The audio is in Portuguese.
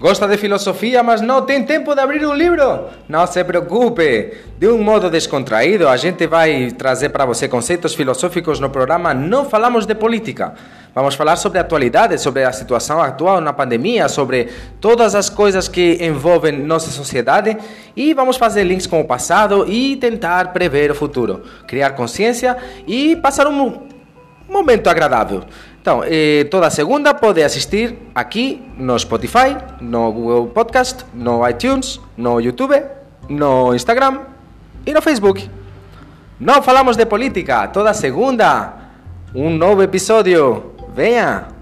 Gosta de filosofia, mas não tem tempo de abrir um livro? Não se preocupe. De um modo descontraído, a gente vai trazer para você conceitos filosóficos no programa Não Falamos de Política. Vamos falar sobre a atualidade, sobre a situação atual na pandemia, sobre todas as coisas que envolvem nossa sociedade e vamos fazer links com o passado e tentar prever o futuro, criar consciência e passar um momento agradável. Então, eh, toda segunda pode assistir aqui no Spotify, no Google Podcast, no iTunes, no YouTube, no Instagram e no Facebook. Não falamos de política, toda segunda, um novo episódio. Venha!